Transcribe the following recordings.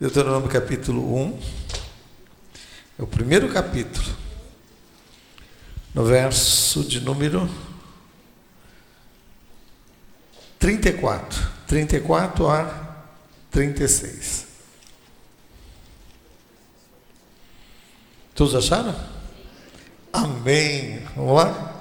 Deuteronômio capítulo 1. É o primeiro capítulo. No verso de número 34. 34 a 36. Todos acharam? Amém. Vamos lá?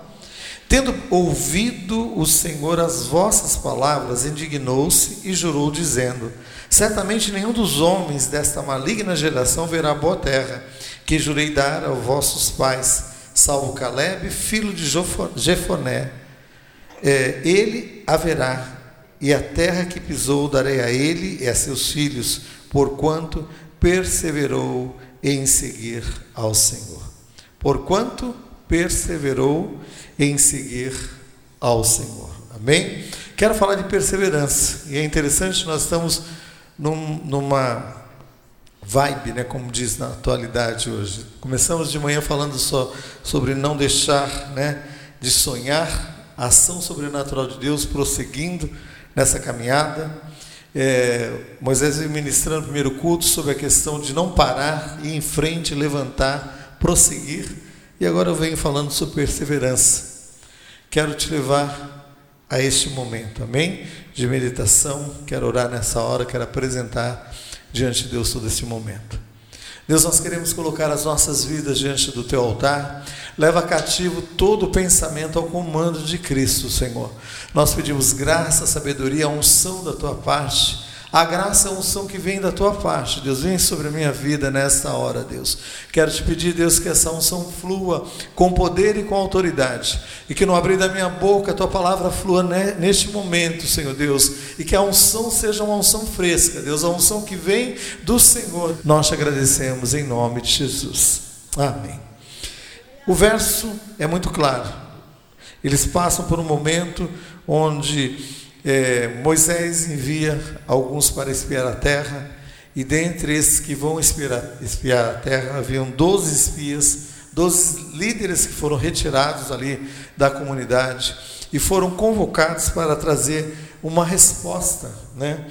Tendo ouvido o Senhor as vossas palavras, indignou-se e jurou, dizendo: Certamente nenhum dos homens desta maligna geração verá boa terra, que jurei dar aos vossos pais, salvo Caleb, filho de Jefoné. É, ele haverá, e a terra que pisou darei a ele e a seus filhos, porquanto perseverou em seguir ao Senhor. Porquanto perseverou em seguir ao Senhor. Amém? Quero falar de perseverança. E é interessante, nós estamos num, numa vibe, né, como diz na atualidade hoje. Começamos de manhã falando só sobre não deixar né, de sonhar, a ação sobrenatural de Deus prosseguindo nessa caminhada. É, Moisés ministrando o primeiro culto sobre a questão de não parar, ir em frente, levantar, prosseguir. E agora eu venho falando sobre perseverança. Quero te levar a este momento, amém? De meditação, quero orar nessa hora, quero apresentar diante de Deus todo esse momento. Deus, nós queremos colocar as nossas vidas diante do teu altar. Leva cativo todo o pensamento ao comando de Cristo, Senhor. Nós pedimos graça, sabedoria, unção da tua parte a graça é a unção que vem da tua parte, Deus, vem sobre a minha vida nesta hora, Deus. Quero te pedir, Deus, que essa unção flua com poder e com autoridade, e que no abrir da minha boca a tua palavra flua neste momento, Senhor Deus, e que a unção seja uma unção fresca, Deus, a unção que vem do Senhor. Nós te agradecemos em nome de Jesus. Amém. O verso é muito claro. Eles passam por um momento onde é, Moisés envia alguns para espiar a terra, e dentre esses que vão espiar, espiar a terra, haviam 12 espias, 12 líderes que foram retirados ali da comunidade e foram convocados para trazer uma resposta, né?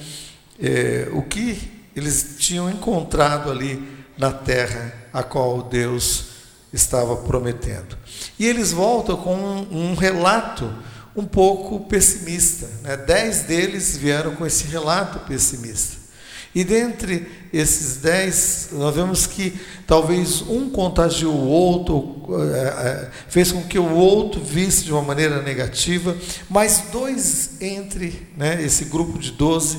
É, o que eles tinham encontrado ali na terra a qual Deus estava prometendo. E eles voltam com um, um relato um pouco pessimista. Né? Dez deles vieram com esse relato pessimista. E dentre esses dez, nós vemos que talvez um contagiou o outro, é, é, fez com que o outro visse de uma maneira negativa, mas dois entre né, esse grupo de doze,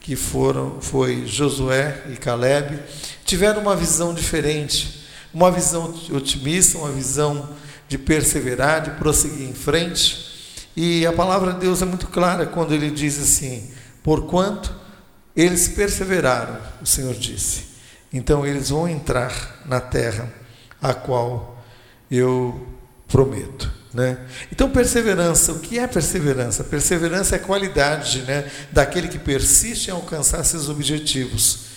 que foram, foi Josué e Caleb, tiveram uma visão diferente, uma visão otimista, uma visão de perseverar, de prosseguir em frente. E a palavra de Deus é muito clara quando ele diz assim: Porquanto eles perseveraram, o Senhor disse, então eles vão entrar na terra a qual eu prometo. Né? Então, perseverança, o que é perseverança? Perseverança é a qualidade né, daquele que persiste em alcançar seus objetivos,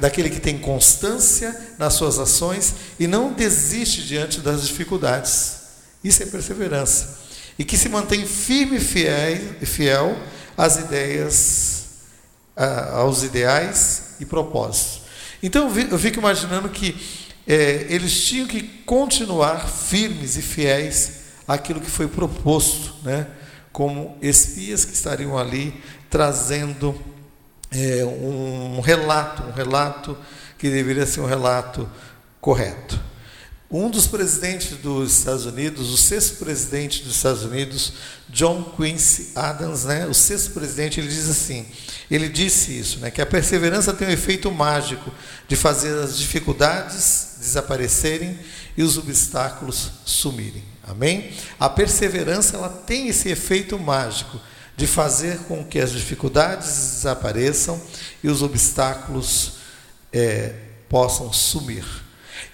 daquele que tem constância nas suas ações e não desiste diante das dificuldades. Isso é perseverança e que se mantém firme e fiel, fiel às ideias, aos ideais e propósitos. Então eu fico imaginando que é, eles tinham que continuar firmes e fiéis àquilo que foi proposto, né? como espias que estariam ali trazendo é, um relato, um relato que deveria ser um relato correto. Um dos presidentes dos Estados Unidos, o sexto presidente dos Estados Unidos, John Quincy Adams, né, o sexto presidente, ele diz assim, ele disse isso, né, que a perseverança tem um efeito mágico de fazer as dificuldades desaparecerem e os obstáculos sumirem. Amém? A perseverança ela tem esse efeito mágico de fazer com que as dificuldades desapareçam e os obstáculos é, possam sumir.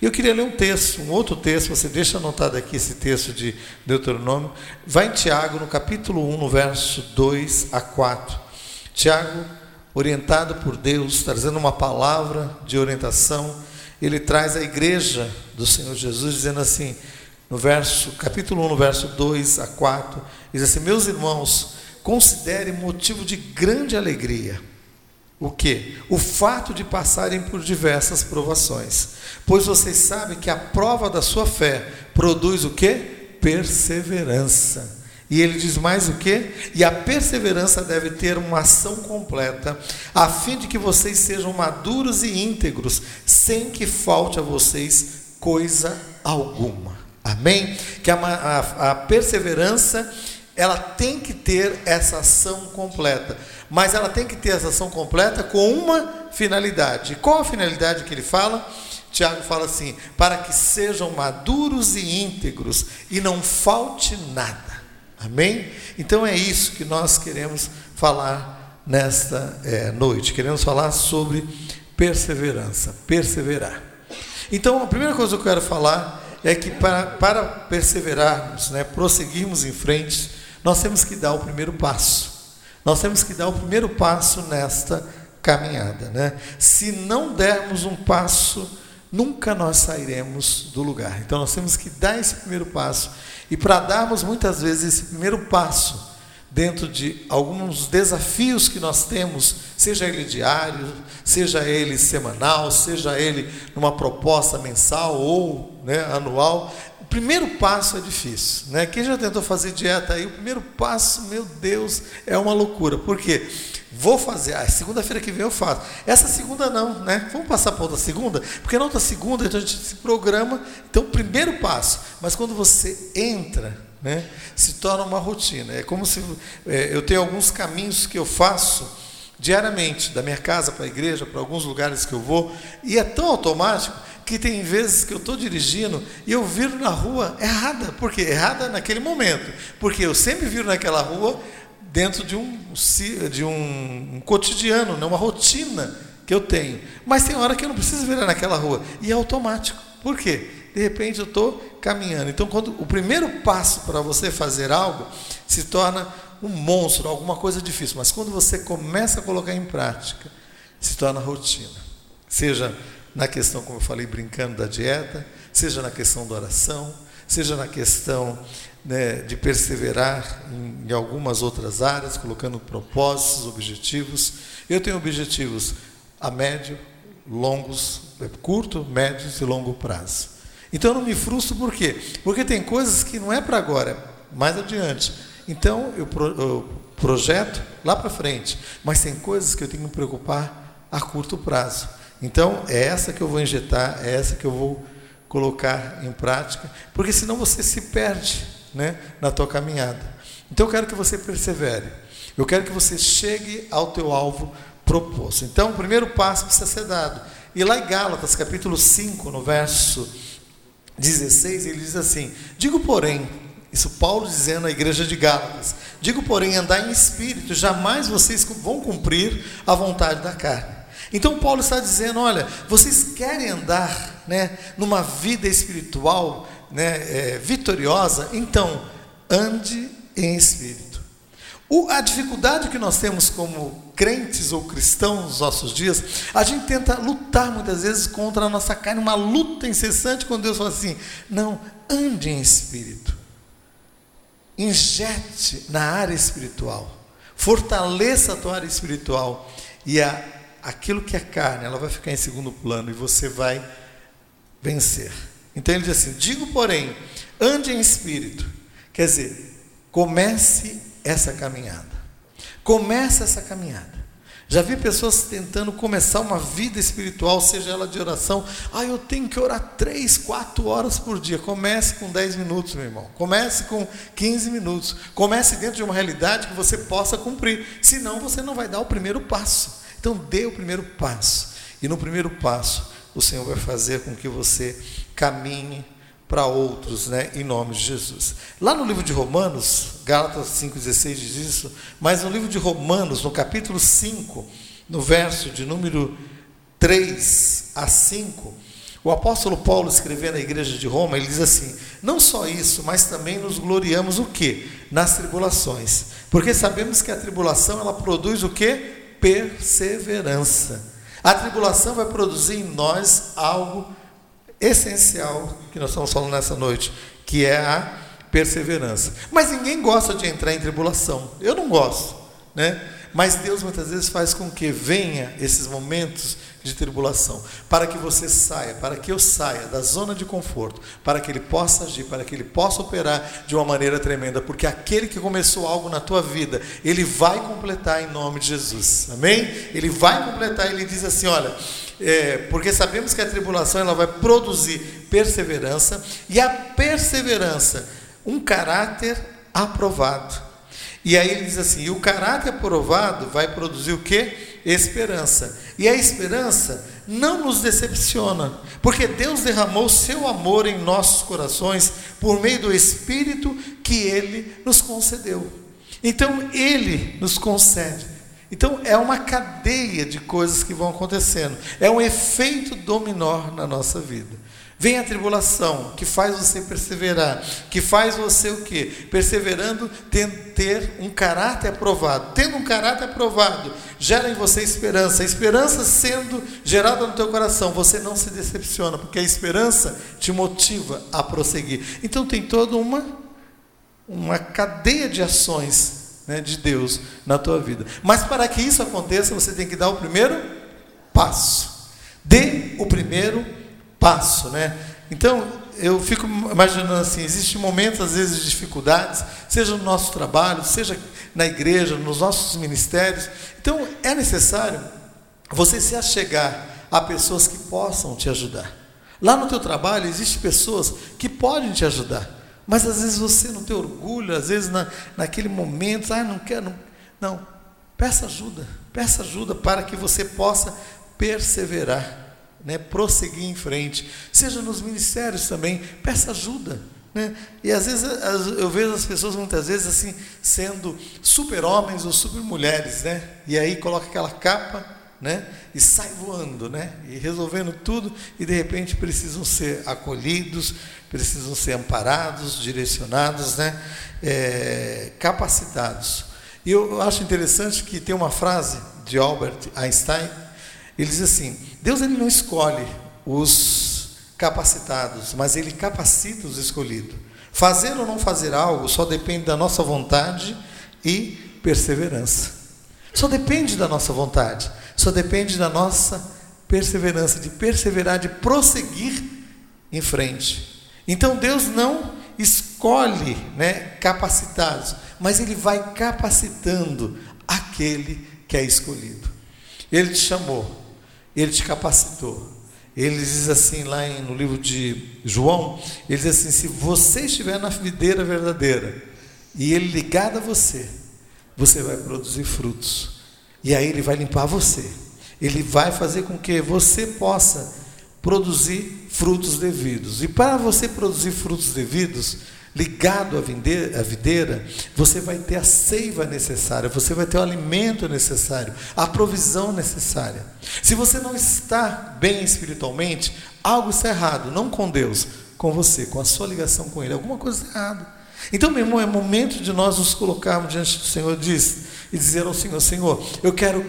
Eu queria ler um texto, um outro texto, você deixa anotado aqui esse texto de Deuteronômio. Vai em Tiago, no capítulo 1, no verso 2 a 4. Tiago, orientado por Deus, trazendo uma palavra de orientação, ele traz a igreja do Senhor Jesus, dizendo assim, no verso, capítulo 1, no verso 2 a 4, diz assim: Meus irmãos, considere motivo de grande alegria o que? O fato de passarem por diversas provações. Pois vocês sabem que a prova da sua fé produz o que? Perseverança. E ele diz mais o que? E a perseverança deve ter uma ação completa, a fim de que vocês sejam maduros e íntegros, sem que falte a vocês coisa alguma. Amém? Que a, a, a perseverança ela tem que ter essa ação completa mas ela tem que ter essa ação completa com uma finalidade. Qual a finalidade que ele fala? Tiago fala assim: para que sejam maduros e íntegros e não falte nada. Amém? Então é isso que nós queremos falar nesta é, noite. Queremos falar sobre perseverança, perseverar. Então a primeira coisa que eu quero falar é que para, para perseverarmos, né, prosseguirmos em frente, nós temos que dar o primeiro passo. Nós temos que dar o primeiro passo nesta caminhada, né? Se não dermos um passo, nunca nós sairemos do lugar. Então nós temos que dar esse primeiro passo. E para darmos muitas vezes esse primeiro passo dentro de alguns desafios que nós temos, seja ele diário, seja ele semanal, seja ele numa proposta mensal ou né, anual, primeiro passo é difícil, né? Quem já tentou fazer dieta aí, o primeiro passo, meu Deus, é uma loucura. Por quê? Vou fazer, ah, segunda-feira que vem eu faço. Essa segunda não, né? Vamos passar para outra segunda? Porque na outra segunda então a gente se programa. Então, primeiro passo. Mas quando você entra, né? Se torna uma rotina. É como se é, eu tenho alguns caminhos que eu faço diariamente, da minha casa para a igreja, para alguns lugares que eu vou, e é tão automático que tem vezes que eu estou dirigindo e eu viro na rua errada. Por quê? Errada naquele momento. Porque eu sempre viro naquela rua dentro de um, de um, um cotidiano, né? uma rotina que eu tenho. Mas tem hora que eu não preciso virar naquela rua. E é automático. Por quê? De repente eu estou caminhando. Então, quando o primeiro passo para você fazer algo se torna um monstro, alguma coisa difícil. Mas quando você começa a colocar em prática, se torna rotina. Seja na questão, como eu falei, brincando da dieta, seja na questão da oração, seja na questão né, de perseverar em, em, algumas outras áreas, colocando propósitos, objetivos. Eu tenho objetivos a médio, longos, é, curto, médios e longo prazo. Então eu não me frustro por quê? Porque tem coisas que não é para agora, é mais adiante. Então eu, pro, eu projeto lá para frente, mas tem coisas que eu tenho que me preocupar a curto prazo. Então, é essa que eu vou injetar, é essa que eu vou colocar em prática, porque senão você se perde né, na tua caminhada. Então, eu quero que você persevere. Eu quero que você chegue ao teu alvo proposto. Então, o primeiro passo precisa ser dado. E lá em Gálatas, capítulo 5, no verso 16, ele diz assim: Digo, porém, isso Paulo dizendo à igreja de Gálatas: Digo, porém, andar em espírito, jamais vocês vão cumprir a vontade da carne. Então Paulo está dizendo: olha, vocês querem andar né, numa vida espiritual né, é, vitoriosa? Então, ande em espírito. O, a dificuldade que nós temos como crentes ou cristãos nos nossos dias, a gente tenta lutar muitas vezes contra a nossa carne, uma luta incessante quando Deus fala assim: não, ande em espírito. Injete na área espiritual. Fortaleça a tua área espiritual. E a aquilo que é carne, ela vai ficar em segundo plano e você vai vencer. Então ele diz assim: digo, porém, ande em espírito. Quer dizer, comece essa caminhada. Comece essa caminhada. Já vi pessoas tentando começar uma vida espiritual, seja ela de oração. Ah, eu tenho que orar três, quatro horas por dia. Comece com 10 minutos, meu irmão. Comece com 15 minutos. Comece dentro de uma realidade que você possa cumprir. Senão você não vai dar o primeiro passo. Então dê o primeiro passo. E no primeiro passo, o Senhor vai fazer com que você caminhe para outros, né, em nome de Jesus. Lá no livro de Romanos, Gálatas 5,16 diz isso, mas no livro de Romanos, no capítulo 5, no verso de número 3 a 5, o apóstolo Paulo escrevendo à igreja de Roma, ele diz assim: Não só isso, mas também nos gloriamos o que? Nas tribulações. Porque sabemos que a tribulação ela produz o que? perseverança. A tribulação vai produzir em nós algo essencial que nós estamos falando nessa noite, que é a perseverança. Mas ninguém gosta de entrar em tribulação. Eu não gosto, né? Mas Deus muitas vezes faz com que venha esses momentos de tribulação, para que você saia, para que eu saia da zona de conforto, para que ele possa agir, para que ele possa operar de uma maneira tremenda, porque aquele que começou algo na tua vida, ele vai completar em nome de Jesus. Amém? Ele vai completar, ele diz assim, olha, é, porque sabemos que a tribulação ela vai produzir perseverança e a perseverança um caráter aprovado. E aí ele diz assim: e o caráter aprovado vai produzir o que? Esperança. E a esperança não nos decepciona, porque Deus derramou seu amor em nossos corações por meio do Espírito que ele nos concedeu. Então ele nos concede. Então é uma cadeia de coisas que vão acontecendo. É um efeito dominó na nossa vida. Vem a tribulação, que faz você perseverar, que faz você o quê? Perseverando, ter um caráter aprovado. Tendo um caráter aprovado, gera em você esperança. A esperança sendo gerada no teu coração, você não se decepciona, porque a esperança te motiva a prosseguir. Então tem toda uma, uma cadeia de ações né, de Deus na tua vida. Mas para que isso aconteça, você tem que dar o primeiro passo. Dê o primeiro passo passo, né? Então, eu fico imaginando assim, existem momentos, às vezes, de dificuldades, seja no nosso trabalho, seja na igreja, nos nossos ministérios. Então, é necessário você se achegar a pessoas que possam te ajudar. Lá no teu trabalho, existem pessoas que podem te ajudar, mas às vezes você não tem orgulho, às vezes na, naquele momento, ah, não quero, não, não. Peça ajuda, peça ajuda para que você possa perseverar né, prosseguir em frente, seja nos ministérios também, peça ajuda. Né? E às vezes eu vejo as pessoas muitas vezes assim, sendo super-homens ou super-mulheres, né? e aí coloca aquela capa né? e sai voando, né? e resolvendo tudo, e de repente precisam ser acolhidos, precisam ser amparados, direcionados, né? É, capacitados. E eu acho interessante que tem uma frase de Albert Einstein, ele diz assim: Deus ele não escolhe os capacitados, mas ele capacita os escolhidos. Fazer ou não fazer algo só depende da nossa vontade e perseverança. Só depende da nossa vontade, só depende da nossa perseverança, de perseverar, de prosseguir em frente. Então Deus não escolhe né, capacitados, mas Ele vai capacitando aquele que é escolhido. Ele te chamou, ele te capacitou. Ele diz assim lá no livro de João, ele diz assim: se você estiver na videira verdadeira e ele ligado a você, você vai produzir frutos. E aí ele vai limpar você. Ele vai fazer com que você possa produzir frutos devidos. E para você produzir frutos devidos, ligado à videira, você vai ter a seiva necessária, você vai ter o alimento necessário, a provisão necessária. Se você não está bem espiritualmente, algo está errado, não com Deus, com você, com a sua ligação com Ele, alguma coisa está errada. Então, meu irmão, é momento de nós nos colocarmos diante do Senhor diz, e dizer ao Senhor: Senhor, eu quero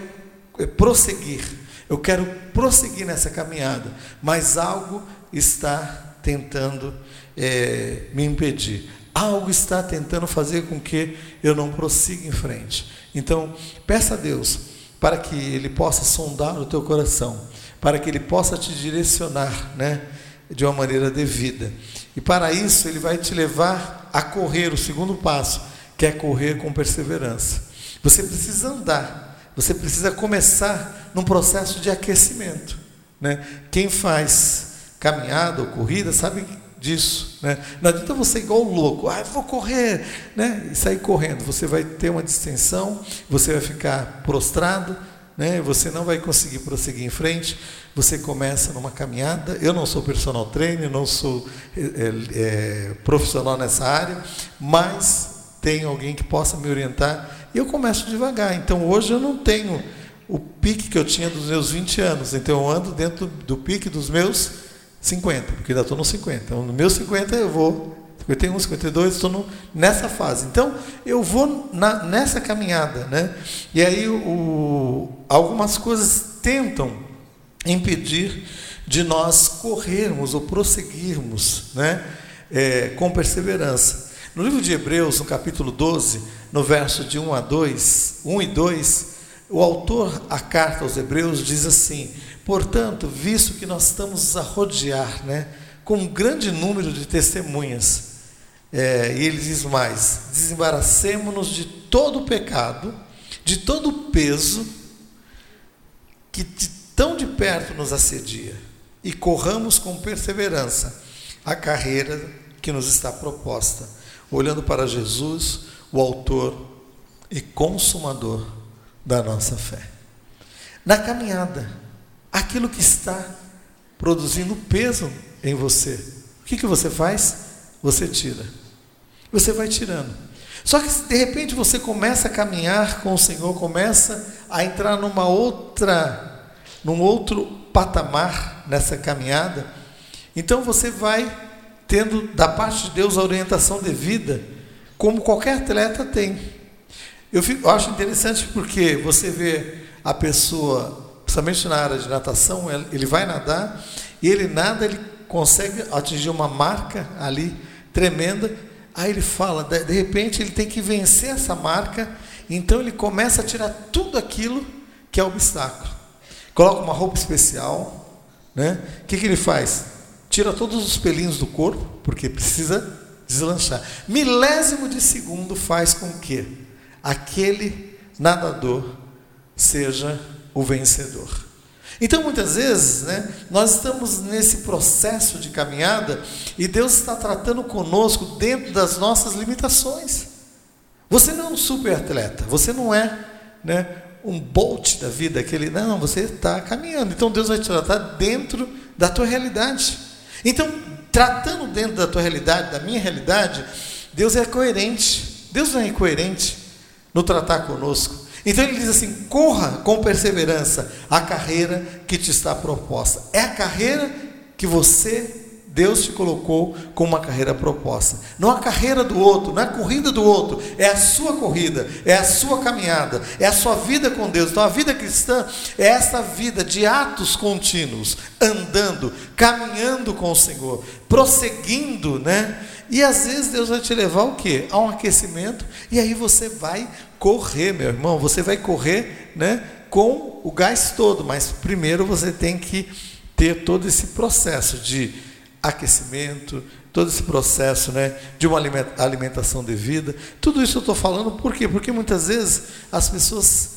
eh, prosseguir, eu quero prosseguir nessa caminhada, mas algo está tentando é, me impedir. Algo está tentando fazer com que eu não prossiga em frente. Então, peça a Deus para que Ele possa sondar o teu coração, para que Ele possa te direcionar né, de uma maneira devida. E para isso, Ele vai te levar a correr o segundo passo, que é correr com perseverança. Você precisa andar, você precisa começar num processo de aquecimento. Né? Quem faz caminhada ou corrida sabe disso. Né? Não adianta você igual louco, ah, vou correr, né? e sair correndo. Você vai ter uma distensão, você vai ficar prostrado, né? você não vai conseguir prosseguir em frente. Você começa numa caminhada. Eu não sou personal trainer, não sou é, é, profissional nessa área, mas tem alguém que possa me orientar e eu começo devagar. Então hoje eu não tenho o pique que eu tinha dos meus 20 anos, então eu ando dentro do pique dos meus 50, porque ainda estou no 50. Então, no meu 50 eu vou, 51, 52, estou nessa fase. Então, eu vou na, nessa caminhada. Né? E aí, o, algumas coisas tentam impedir de nós corrermos ou prosseguirmos né? É, com perseverança. No livro de Hebreus, no capítulo 12, no verso de 1 a 2, 1 e 2, o autor, a carta aos Hebreus, diz assim: portanto, visto que nós estamos a rodear, né, com um grande número de testemunhas, é, e ele diz mais: desembaracemos-nos de todo o pecado, de todo o peso que de tão de perto nos assedia, e corramos com perseverança a carreira que nos está proposta, olhando para Jesus, o Autor e Consumador da nossa fé. Na caminhada, aquilo que está produzindo peso em você, o que, que você faz? Você tira. Você vai tirando. Só que de repente você começa a caminhar com o Senhor, começa a entrar numa outra, num outro patamar nessa caminhada. Então você vai tendo da parte de Deus a orientação devida, como qualquer atleta tem. Eu, fico, eu acho interessante porque você vê a pessoa, principalmente na área de natação, ele vai nadar e ele nada, ele consegue atingir uma marca ali tremenda. Aí ele fala, de, repente ele tem que vencer essa marca, então ele começa a tirar tudo aquilo que é obstáculo. Coloca uma roupa especial, né? O que, que ele faz? Tira todos os pelinhos do corpo, porque precisa deslanchar. Milésimo de segundo faz com que aquele nadador seja o vencedor. Então, muitas vezes, né, nós estamos nesse processo de caminhada e Deus está tratando conosco dentro das nossas limitações. Você não é um super atleta, você não é né, um bolt da vida, aquele. Não, você está caminhando. Então, Deus vai te tratar dentro da tua realidade. Então, tratando dentro da tua realidade, da minha realidade, Deus é coerente. Deus não é incoerente no tratar conosco. Então ele diz assim: corra com perseverança a carreira que te está proposta. É a carreira que você, Deus te colocou como uma carreira proposta. Não a carreira do outro, não é a corrida do outro, é a sua corrida, é a sua caminhada, é a sua vida com Deus. Então a vida cristã é essa vida de atos contínuos, andando, caminhando com o Senhor, prosseguindo, né? E às vezes Deus vai te levar o quê? A um aquecimento, e aí você vai correr, meu irmão, você vai correr, né, com o gás todo, mas primeiro você tem que ter todo esse processo de aquecimento, todo esse processo, né, de uma alimentação devida. Tudo isso eu estou falando por quê? Porque muitas vezes as pessoas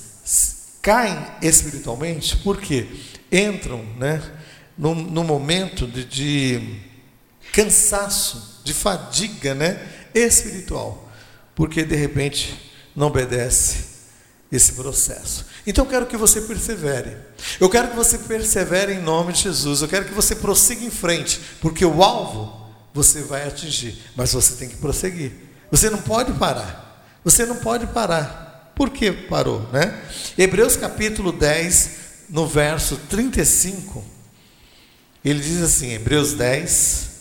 caem espiritualmente, porque entram, né, no, momento de, de cansaço de fadiga né, espiritual, porque de repente não obedece esse processo. Então eu quero que você persevere. Eu quero que você persevere em nome de Jesus. Eu quero que você prossiga em frente, porque o alvo você vai atingir, mas você tem que prosseguir. Você não pode parar. Você não pode parar. Por que parou, né? Hebreus capítulo 10, no verso 35, ele diz assim, Hebreus 10,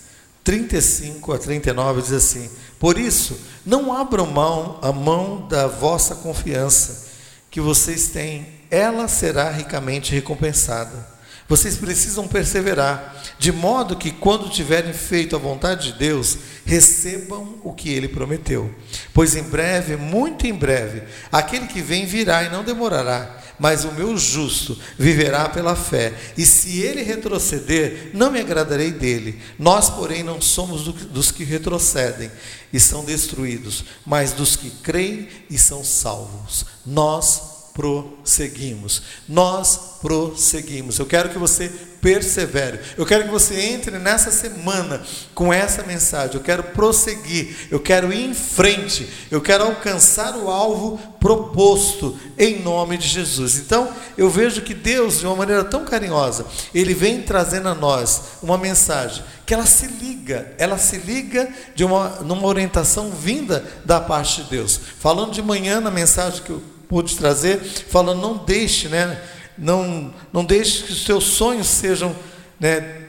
35 a 39 diz assim: Por isso, não abram mão a mão da vossa confiança que vocês têm, ela será ricamente recompensada. Vocês precisam perseverar, de modo que, quando tiverem feito a vontade de Deus, recebam o que ele prometeu. Pois em breve, muito em breve, aquele que vem virá e não demorará mas o meu justo viverá pela fé. E se ele retroceder, não me agradarei dele. Nós, porém, não somos dos que retrocedem e são destruídos, mas dos que creem e são salvos. Nós prosseguimos. Nós prosseguimos. Eu quero que você persevere. Eu quero que você entre nessa semana com essa mensagem. Eu quero prosseguir. Eu quero ir em frente. Eu quero alcançar o alvo proposto em nome de Jesus. Então, eu vejo que Deus, de uma maneira tão carinhosa, ele vem trazendo a nós uma mensagem que ela se liga, ela se liga de uma numa orientação vinda da parte de Deus. Falando de manhã na mensagem que eu pude trazer, falando não deixe, né? Não, não deixe que os seus sonhos sejam né,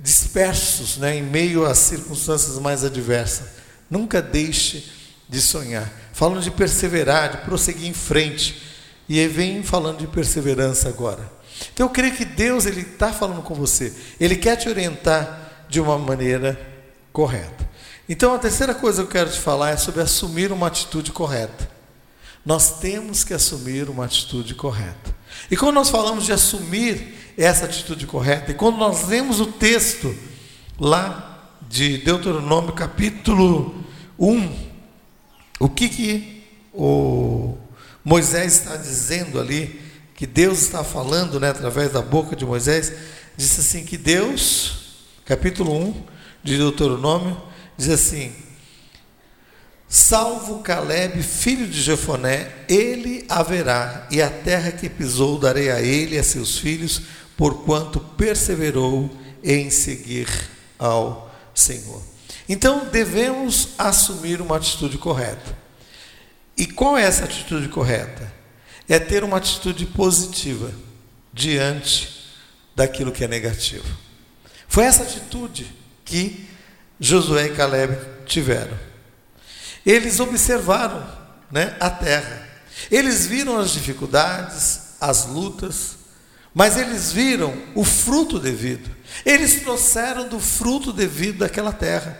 dispersos né, em meio às circunstâncias mais adversas. Nunca deixe de sonhar. Falando de perseverar, de prosseguir em frente. E vem falando de perseverança agora. Então eu creio que Deus ele está falando com você. Ele quer te orientar de uma maneira correta. Então a terceira coisa que eu quero te falar é sobre assumir uma atitude correta. nós temos que assumir uma atitude correta. E quando nós falamos de assumir essa atitude correta, e quando nós lemos o texto lá de Deuteronômio capítulo 1, o que que o Moisés está dizendo ali, que Deus está falando, né, através da boca de Moisés, disse assim que Deus, capítulo 1 de Deuteronômio, diz assim: Salvo Caleb, filho de Jefoné, ele haverá, e a terra que pisou darei a ele e a seus filhos, porquanto perseverou em seguir ao Senhor. Então devemos assumir uma atitude correta. E qual é essa atitude correta? É ter uma atitude positiva diante daquilo que é negativo. Foi essa atitude que Josué e Caleb tiveram. Eles observaram né, a terra, eles viram as dificuldades, as lutas, mas eles viram o fruto devido. Eles trouxeram do fruto devido daquela terra.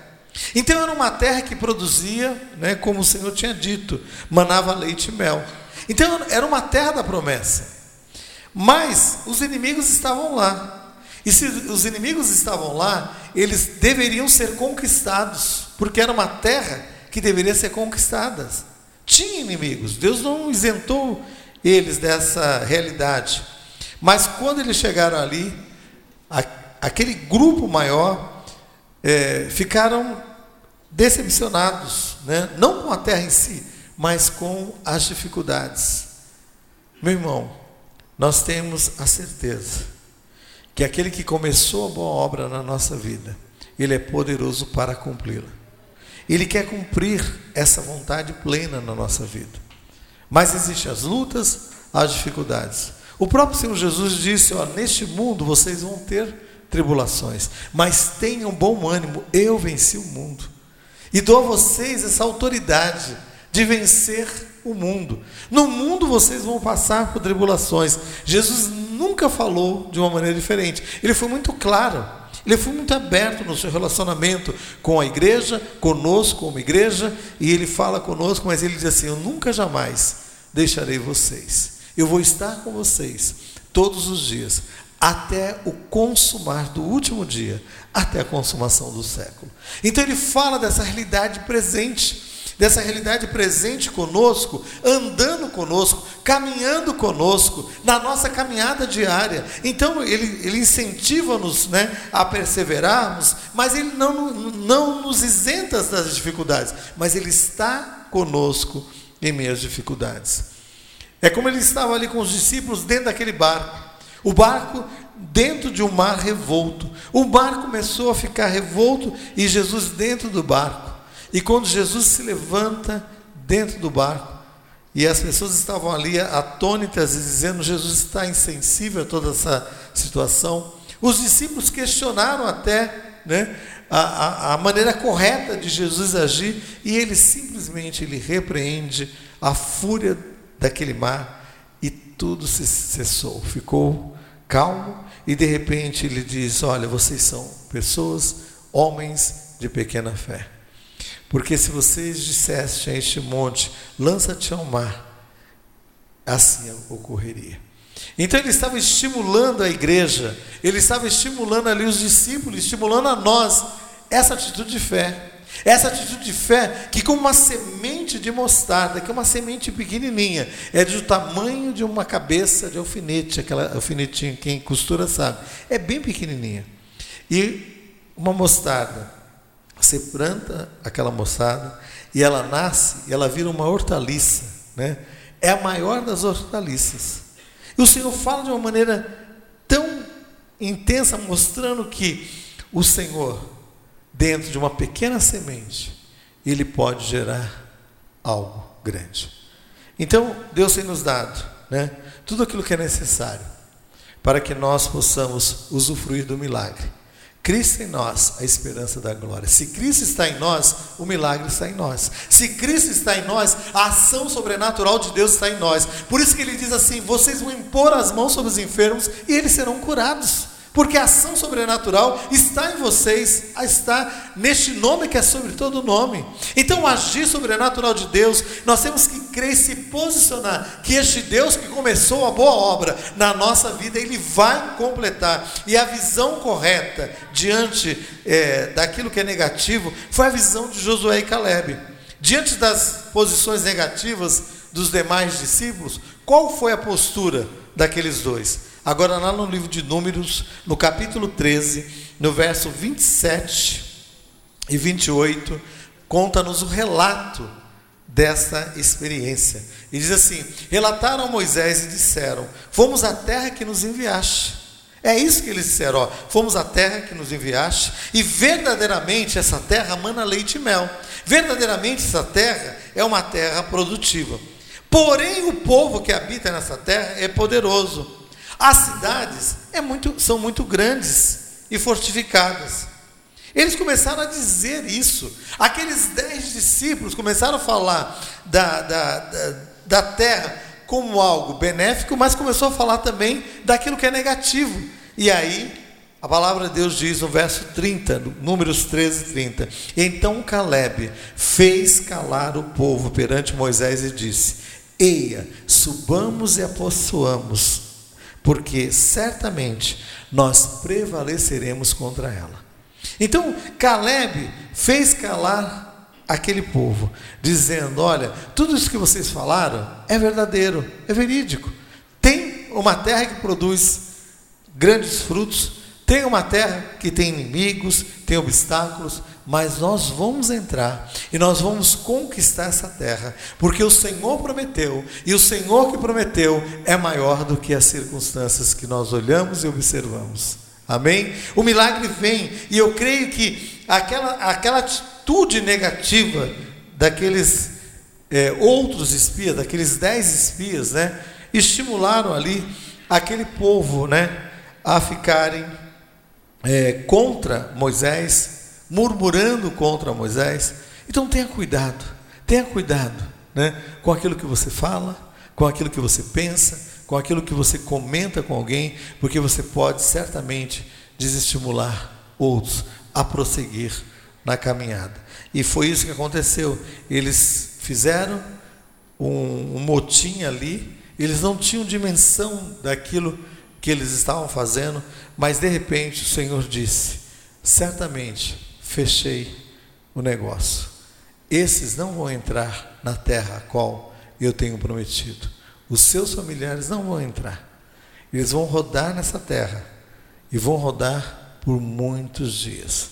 Então era uma terra que produzia, né, como o Senhor tinha dito, manava leite e mel. Então era uma terra da promessa. Mas os inimigos estavam lá. E se os inimigos estavam lá, eles deveriam ser conquistados, porque era uma terra que deveriam ser conquistadas. Tinha inimigos, Deus não isentou eles dessa realidade. Mas quando eles chegaram ali, aquele grupo maior é, ficaram decepcionados, né? não com a terra em si, mas com as dificuldades. Meu irmão, nós temos a certeza que aquele que começou a boa obra na nossa vida, ele é poderoso para cumpri-la. Ele quer cumprir essa vontade plena na nossa vida. Mas existem as lutas, as dificuldades. O próprio Senhor Jesus disse: ó, neste mundo vocês vão ter tribulações, mas tenham bom ânimo, eu venci o mundo. E dou a vocês essa autoridade de vencer o mundo. No mundo vocês vão passar por tribulações. Jesus nunca falou de uma maneira diferente. Ele foi muito claro. Ele foi muito aberto no seu relacionamento com a igreja, conosco como igreja, e ele fala conosco, mas ele diz assim: Eu nunca jamais deixarei vocês. Eu vou estar com vocês todos os dias, até o consumar do último dia, até a consumação do século. Então ele fala dessa realidade presente dessa realidade presente conosco, andando conosco, caminhando conosco, na nossa caminhada diária. Então, ele, ele incentiva-nos né, a perseverarmos, mas ele não, não nos isenta das dificuldades, mas ele está conosco em meio às dificuldades. É como ele estava ali com os discípulos dentro daquele barco. O barco dentro de um mar revolto. O mar começou a ficar revolto e Jesus dentro do barco. E quando Jesus se levanta dentro do barco, e as pessoas estavam ali atônitas e dizendo: Jesus está insensível a toda essa situação. Os discípulos questionaram até né, a, a, maneira correta de Jesus agir, e ele simplesmente ele repreende a fúria daquele mar, e tudo se cessou, ficou calmo, e de repente ele diz: Olha, vocês são pessoas, homens de pequena fé. Porque se vocês dissessem a este monte, lança-te ao mar, assim ocorreria. Então ele estava estimulando a igreja, ele estava estimulando ali os discípulos, estimulando a nós essa atitude de fé. Essa atitude de fé que como uma semente de mostarda, que é uma semente pequenininha, é do tamanho de uma cabeça de alfinete, aquela alfinetinho, quem costura sabe, é bem pequenininha. E uma mostarda você planta aquela moçada e ela nasce e ela vira uma hortaliça, né? É a maior das hortaliças. E o Senhor fala de uma maneira tão intensa, mostrando que o Senhor, dentro de uma pequena semente, ele pode gerar algo grande. Então, Deus tem nos dado, né? Tudo aquilo que é necessário para que nós possamos usufruir do milagre. Cristo em nós, a esperança da glória. Se Cristo está em nós, o milagre está em nós. Se Cristo está em nós, a ação sobrenatural de Deus está em nós. Por isso que ele diz assim: vocês vão impor as mãos sobre os enfermos e eles serão curados. Porque a ação sobrenatural está em vocês, está neste nome que é sobre todo nome. Então, o agir sobrenatural de Deus, nós temos que crer e se posicionar que este Deus que começou a boa obra na nossa vida, ele vai completar. E a visão correta diante é, daquilo que é negativo foi a visão de Josué e Caleb. Diante das posições negativas dos demais discípulos, qual foi a postura daqueles dois? Agora, lá no livro de Números, no capítulo 13, no verso 27 e 28, conta-nos o relato dessa experiência. E diz assim: Relataram a Moisés e disseram: Fomos à terra que nos enviaste. É isso que eles disseram: ó, Fomos à terra que nos enviaste, e verdadeiramente essa terra mana leite e mel. Verdadeiramente essa terra é uma terra produtiva. Porém, o povo que habita nessa terra é poderoso as cidades é muito, são muito grandes e fortificadas. Eles começaram a dizer isso. Aqueles dez discípulos começaram a falar da, da, da, da terra como algo benéfico, mas começou a falar também daquilo que é negativo. E aí, a palavra de Deus diz no verso 30, Números 13, 30. Então Caleb fez calar o povo perante Moisés e disse: Eia, subamos e apossuamos porque certamente nós prevaleceremos contra ela. Então, Caleb fez calar aquele povo, dizendo: Olha, tudo isso que vocês falaram é verdadeiro, é verídico. Tem uma terra que produz grandes frutos, tem uma terra que tem inimigos, tem obstáculos, mas nós vamos entrar e nós vamos conquistar essa terra, porque o Senhor prometeu, e o Senhor que prometeu é maior do que as circunstâncias que nós olhamos e observamos. Amém? O milagre vem, e eu creio que aquela, aquela atitude negativa daqueles é, outros espias, daqueles dez espias, né, estimularam ali aquele povo, né, a ficarem é, contra Moisés murmurando contra Moisés. Então tenha cuidado, tenha cuidado né, com aquilo que você fala, com aquilo que você pensa, com aquilo que você comenta com alguém, porque você pode certamente desestimular outros a prosseguir na caminhada. E foi isso que aconteceu. Eles fizeram um, um motim ali, eles não tinham dimensão daquilo que eles estavam fazendo, mas de repente o Senhor disse: certamente fechei o negócio. Esses não vão entrar na terra a qual eu tenho prometido. Os seus familiares não vão entrar. Eles vão rodar nessa terra e vão rodar por muitos dias.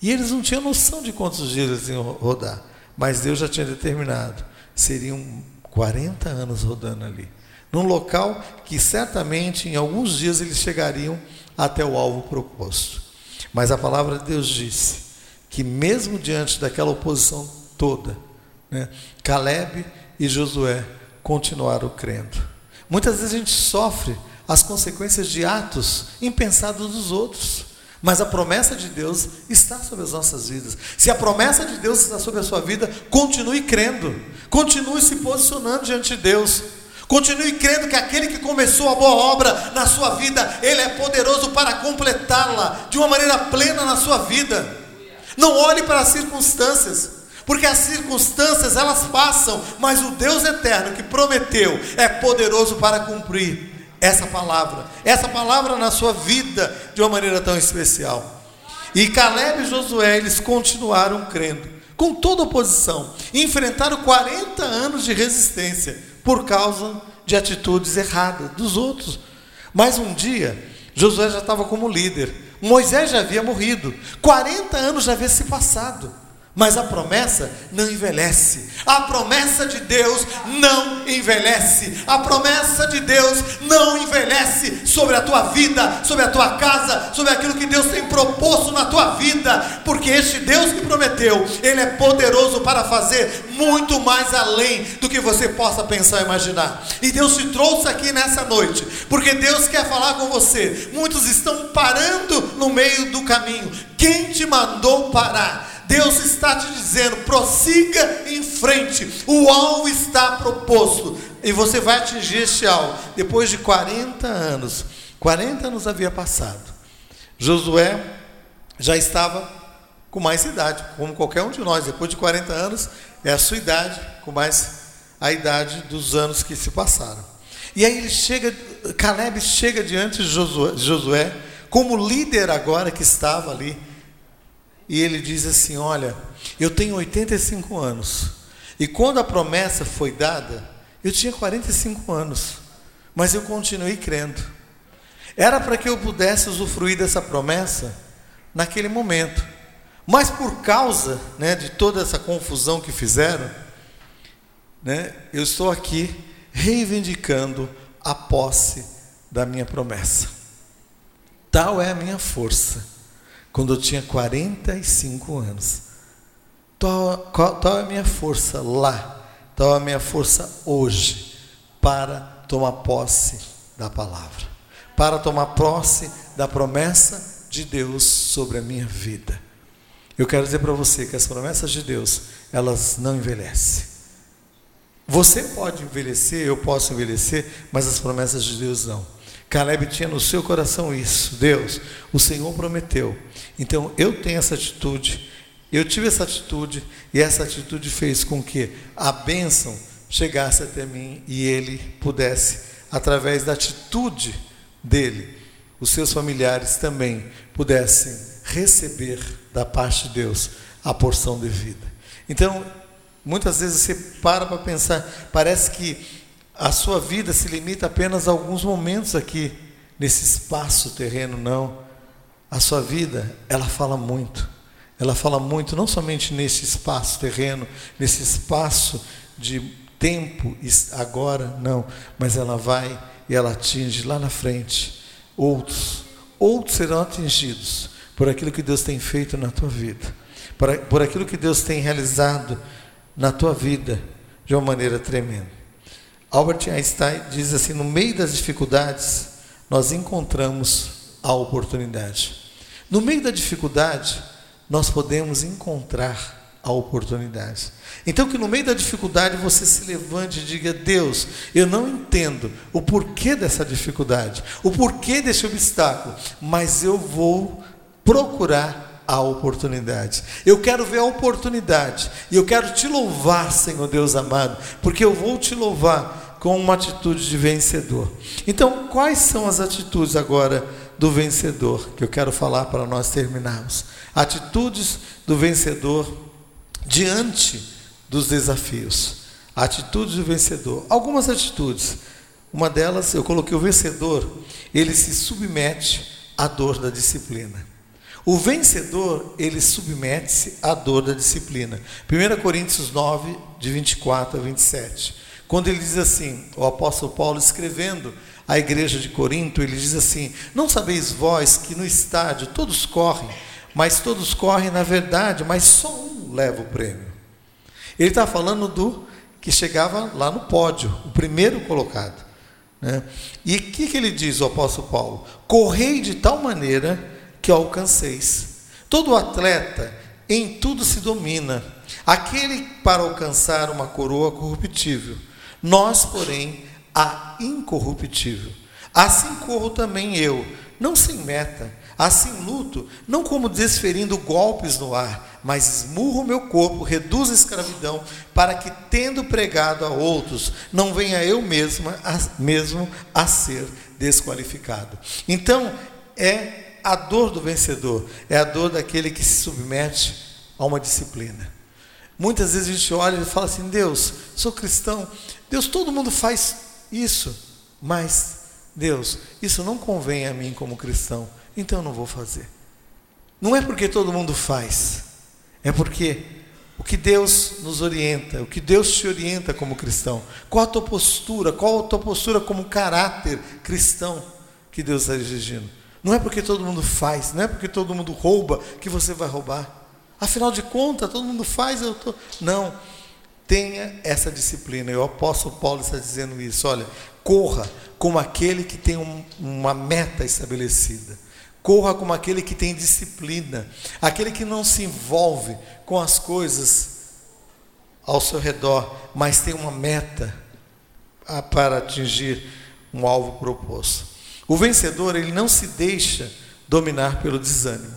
E eles não tinham noção de quantos dias eles iam rodar, mas Deus já tinha determinado. Seriam 40 anos rodando ali, num local que certamente em alguns dias eles chegariam até o alvo proposto. Mas a palavra de Deus disse que mesmo diante daquela oposição toda, né, Caleb e Josué continuaram crendo. Muitas vezes a gente sofre as consequências de atos impensados dos outros. Mas a promessa de Deus está sobre as nossas vidas. Se a promessa de Deus está sobre a sua vida, continue crendo. Continue se posicionando diante de Deus. Continue crendo que aquele que começou a boa obra na sua vida, ele é poderoso para completá-la de uma maneira plena na sua vida. Não olhe para as circunstâncias, porque as circunstâncias elas passam, mas o Deus eterno que prometeu é poderoso para cumprir essa palavra, essa palavra na sua vida de uma maneira tão especial. E Caleb e Josué, eles continuaram crendo, com toda oposição, enfrentaram 40 anos de resistência por causa de atitudes erradas dos outros. Mas um dia, Josué já estava como líder, Moisés já havia morrido, 40 anos já havia se passado. Mas a promessa não envelhece. A promessa de Deus não envelhece. A promessa de Deus não envelhece sobre a tua vida, sobre a tua casa, sobre aquilo que Deus tem proposto na tua vida. Porque este Deus que prometeu, Ele é poderoso para fazer muito mais além do que você possa pensar e imaginar. E Deus te trouxe aqui nessa noite, porque Deus quer falar com você. Muitos estão parando no meio do caminho. Quem te mandou parar? Deus está te dizendo: prossiga em frente, o alvo está proposto, e você vai atingir este alvo. Depois de 40 anos, 40 anos havia passado, Josué já estava com mais idade, como qualquer um de nós, depois de 40 anos, é a sua idade, com mais a idade dos anos que se passaram. E aí ele chega, Caleb chega diante de Josué, Josué como líder agora que estava ali, e ele diz assim: Olha, eu tenho 85 anos, e quando a promessa foi dada, eu tinha 45 anos, mas eu continuei crendo. Era para que eu pudesse usufruir dessa promessa naquele momento. Mas por causa né, de toda essa confusão que fizeram, né, eu estou aqui reivindicando a posse da minha promessa. Tal é a minha força, quando eu tinha 45 anos. Tal, tal é a minha força lá, tal é a minha força hoje, para tomar posse da palavra, para tomar posse da promessa de Deus sobre a minha vida. Eu quero dizer para você que as promessas de Deus, elas não envelhecem. Você pode envelhecer, eu posso envelhecer, mas as promessas de Deus não. Caleb tinha no seu coração isso. Deus, o Senhor prometeu. Então eu tenho essa atitude, eu tive essa atitude, e essa atitude fez com que a bênção chegasse até mim e ele pudesse, através da atitude dele, os seus familiares também pudessem receber da parte de Deus a porção devida. Então, Muitas vezes você para para pensar, parece que a sua vida se limita apenas a alguns momentos aqui nesse espaço terreno, não. A sua vida, ela fala muito. Ela fala muito não somente nesse espaço terreno, nesse espaço de tempo agora, não, mas ela vai e ela atinge lá na frente outros. Outros serão atingidos por aquilo que Deus tem feito na tua vida, por, aquilo que Deus tem realizado na tua vida de uma maneira tremenda. Albert Einstein diz assim: no meio das dificuldades, nós encontramos a oportunidade. No meio da dificuldade, nós podemos encontrar a oportunidade. Então, que no meio da dificuldade você se levante e diga: Deus, eu não entendo o porquê dessa dificuldade, o porquê desse obstáculo, mas eu vou procurar a oportunidade. Eu quero ver a oportunidade. E eu quero te louvar, Senhor Deus amado, porque eu vou te louvar com uma atitude de vencedor. Então, quais são as atitudes agora do vencedor que eu quero falar para nós terminarmos? Atitudes do vencedor diante dos desafios. Atitudes do vencedor. Algumas atitudes. Uma delas, eu coloquei o vencedor, ele se submete à dor da disciplina. O vencedor, ele submete-se à dor da disciplina. 1 Coríntios 9, de 24 a 27. Quando ele diz assim, o apóstolo Paulo escrevendo à igreja de Corinto, ele diz assim: Não sabeis vós que no estádio todos correm, mas todos correm na verdade, mas só um leva o prêmio. Ele está falando do que chegava lá no pódio, o primeiro colocado. Né? E o que, que ele diz, o apóstolo Paulo? Correi de tal maneira que alcanceis. Todo atleta em tudo se domina, aquele para alcançar uma coroa corruptível, nós, porém, a incorruptível. Assim corro também eu, não sem meta, assim luto, não como desferindo golpes no ar, mas esmurro meu corpo, reduzo a escravidão, para que, tendo pregado a outros, não venha eu mesma, a, mesmo a ser desqualificado. Então, é a dor do vencedor é a dor daquele que se submete a uma disciplina. Muitas vezes a gente olha e fala assim: Deus, sou cristão, Deus, todo mundo faz isso, mas Deus, isso não convém a mim como cristão, então eu não vou fazer. Não é porque todo mundo faz, é porque o que Deus nos orienta, o que Deus te orienta como cristão, qual a tua postura, qual a tua postura como caráter cristão que Deus está exigindo. Não é porque todo mundo faz, não é porque todo mundo rouba que você vai roubar. Afinal de contas, todo mundo faz, eu tô. Não. Tenha essa disciplina. E o apóstolo Paulo está dizendo isso. Olha, corra como aquele que tem um, uma meta estabelecida. Corra como aquele que tem disciplina. Aquele que não se envolve com as coisas ao seu redor, mas tem uma meta para atingir um alvo proposto. O vencedor, ele não se deixa dominar pelo desânimo.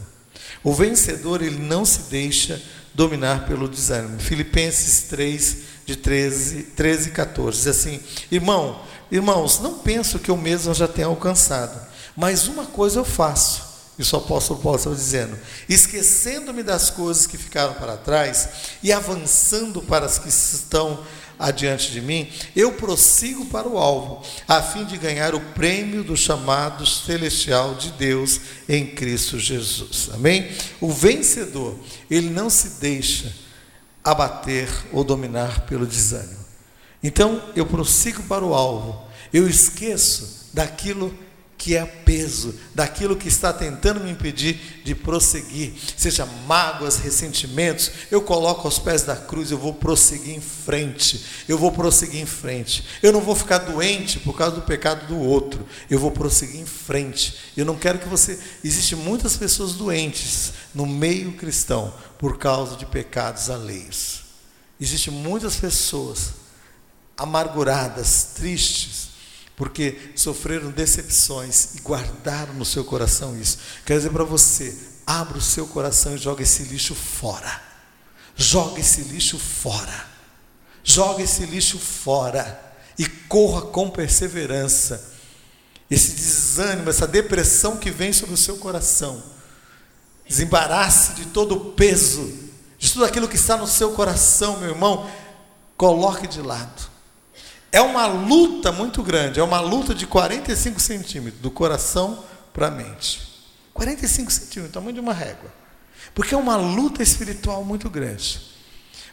O vencedor, ele não se deixa dominar pelo desânimo. Filipenses 3, de 13, 13 e 14. Diz assim: Irmão, irmãos, não penso que eu mesmo já tenha alcançado, mas uma coisa eu faço. Isso o apóstolo Paulo estava dizendo: esquecendo-me das coisas que ficaram para trás e avançando para as que estão adiante de mim, eu prossigo para o alvo, a fim de ganhar o prêmio do chamado celestial de Deus em Cristo Jesus. Amém? O vencedor, ele não se deixa abater ou dominar pelo desânimo. Então, eu prossigo para o alvo, eu esqueço daquilo que é peso, daquilo que está tentando me impedir de prosseguir, seja mágoas, ressentimentos, eu coloco aos pés da cruz, eu vou prosseguir em frente, eu vou prosseguir em frente, eu não vou ficar doente por causa do pecado do outro, eu vou prosseguir em frente, eu não quero que você, existem muitas pessoas doentes no meio cristão, por causa de pecados alheios, existem muitas pessoas amarguradas, tristes, porque sofreram decepções e guardaram no seu coração isso. Quero dizer para você: abra o seu coração e joga esse lixo fora. Joga esse lixo fora. Joga esse lixo fora e corra com perseverança. Esse desânimo, essa depressão que vem sobre o seu coração. Desembarace de todo o peso, de tudo aquilo que está no seu coração, meu irmão. Coloque de lado. É uma luta muito grande, é uma luta de 45 centímetros, do coração para a mente. 45 centímetros, tamanho de uma régua. Porque é uma luta espiritual muito grande.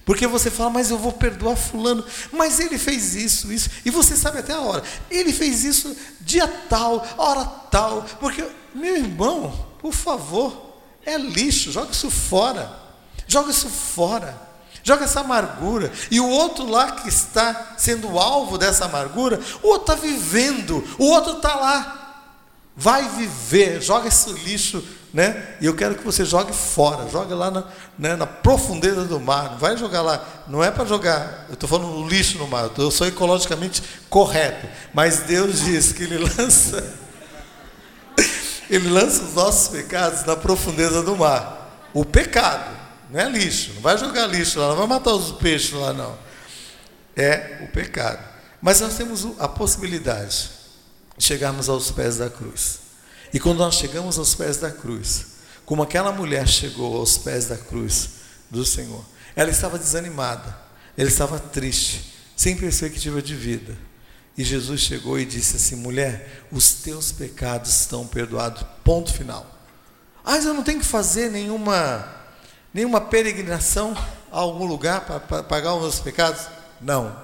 Porque você fala, mas eu vou perdoar fulano, mas ele fez isso, isso, e você sabe até a hora. Ele fez isso dia tal, hora tal, porque, meu irmão, por favor, é lixo, joga isso fora. Joga isso fora. Joga essa amargura. E o outro lá que está sendo alvo dessa amargura, o outro está vivendo, o outro está lá. Vai viver, joga esse lixo, né? E eu quero que você jogue fora, jogue lá na, né, na profundeza do mar. Vai jogar lá, não é para jogar, eu estou falando lixo no mar, eu sou ecologicamente correto. Mas Deus diz que Ele lança, Ele lança os nossos pecados na profundeza do mar. O pecado. Não é lixo, não vai jogar lixo lá, não vai matar os peixes lá, não. É o pecado. Mas nós temos a possibilidade de chegarmos aos pés da cruz. E quando nós chegamos aos pés da cruz, como aquela mulher chegou aos pés da cruz do Senhor, ela estava desanimada, ela estava triste, sem perspectiva de vida. E Jesus chegou e disse assim: mulher, os teus pecados estão perdoados. Ponto final. Ah, eu não tenho que fazer nenhuma nenhuma peregrinação a algum lugar para pagar os meus pecados? Não.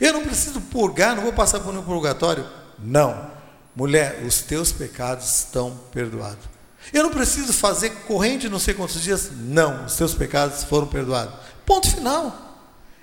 Eu não preciso purgar, não vou passar por um purgatório? Não. Mulher, os teus pecados estão perdoados. Eu não preciso fazer corrente não sei quantos dias? Não, os teus pecados foram perdoados. Ponto final.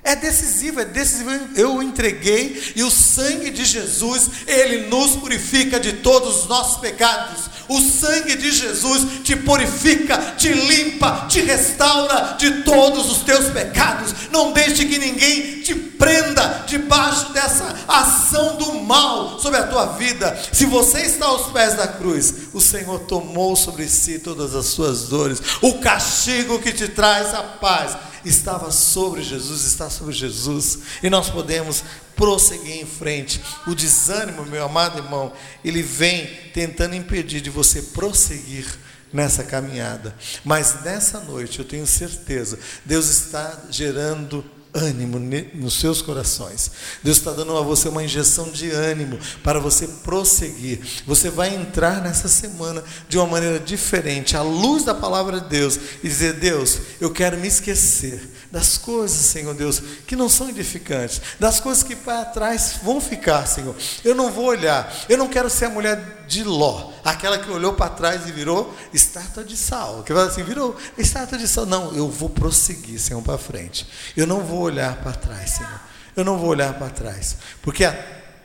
É decisivo, é decisivo. Eu entreguei e o sangue de Jesus, ele nos purifica de todos os nossos pecados. O sangue de Jesus te purifica, te limpa, te restaura de todos os teus pecados. Não deixe que ninguém te prenda debaixo dessa ação do mal sobre a tua vida. Se você está aos pés da cruz, o Senhor tomou sobre si todas as suas dores, o castigo que te traz a paz estava sobre Jesus, está sobre Jesus, e nós podemos prosseguir em frente. O desânimo, meu amado irmão, ele vem tentando impedir de você prosseguir nessa caminhada. Mas nessa noite, eu tenho certeza, Deus está gerando ânimo nos seus corações. Deus está dando a você uma injeção de ânimo para você prosseguir. Você vai entrar nessa semana de uma maneira diferente, à luz da palavra de Deus, e dizer: Deus, eu quero me esquecer das coisas, Senhor Deus, que não são edificantes, das coisas que para trás vão ficar, Senhor. Eu não vou olhar, eu não quero ser a mulher de Ló, aquela que olhou para trás e virou estátua de sal, que vai assim, virou estátua de sal. Não, eu vou prosseguir, Senhor, para frente. Eu não vou olhar para trás, Senhor. Eu não vou olhar para trás, porque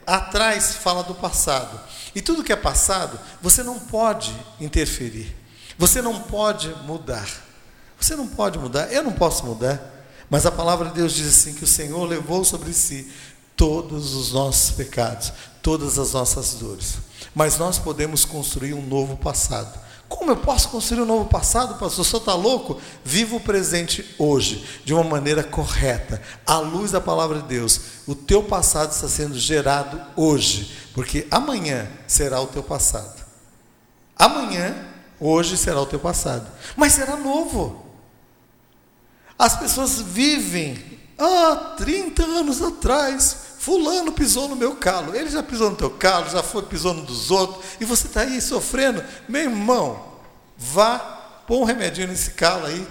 atrás fala do passado. E tudo que é passado, você não pode interferir. Você não pode mudar. Você não pode mudar, eu não posso mudar. Mas a palavra de Deus diz assim: que o Senhor levou sobre si todos os nossos pecados, todas as nossas dores. Mas nós podemos construir um novo passado Como eu posso construir um novo passado, pastor? Senhor está louco? Viva o presente hoje, de uma maneira correta, à luz da palavra de Deus. O teu passado está sendo gerado hoje, porque amanhã será o teu passado. Amanhã, hoje será o teu passado, mas será novo. As pessoas vivem, ah, 30 anos atrás, Fulano pisou no meu calo. Ele já pisou no teu calo, já foi pisou no dos outros, e você está aí sofrendo. Meu irmão, vá, põe um remedinho nesse calo aí,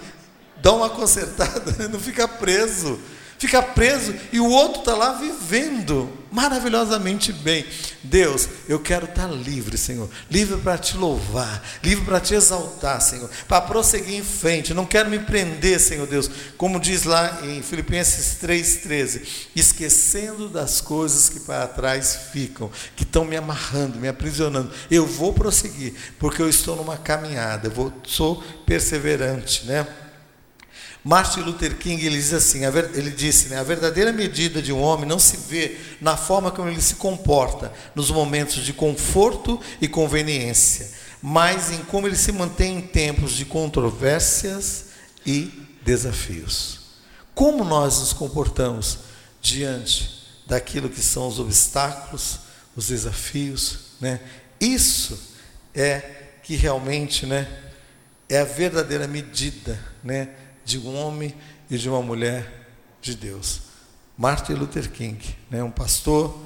dá uma consertada, não fica preso fica preso e o outro está lá vivendo maravilhosamente bem. Deus, eu quero estar tá livre, Senhor, livre para te louvar, livre para te exaltar, Senhor, para prosseguir em frente. não quero me prender, Senhor Deus, como diz lá em Filipenses 3,13, esquecendo das coisas que para trás ficam, que estão me amarrando, me aprisionando. Eu vou prosseguir, porque eu estou numa caminhada, eu vou, sou perseverante, né? Martin Luther King ele diz assim, ele disse, né, a verdadeira medida de um homem não se vê na forma como ele se comporta nos momentos de conforto e conveniência, mas em como ele se mantém em tempos de controvérsias e desafios. Como nós nos comportamos diante daquilo que são os obstáculos, os desafios, né? Isso é que realmente, né, é a verdadeira medida, né? De um homem e de uma mulher de Deus. Martin Luther King, né, um pastor,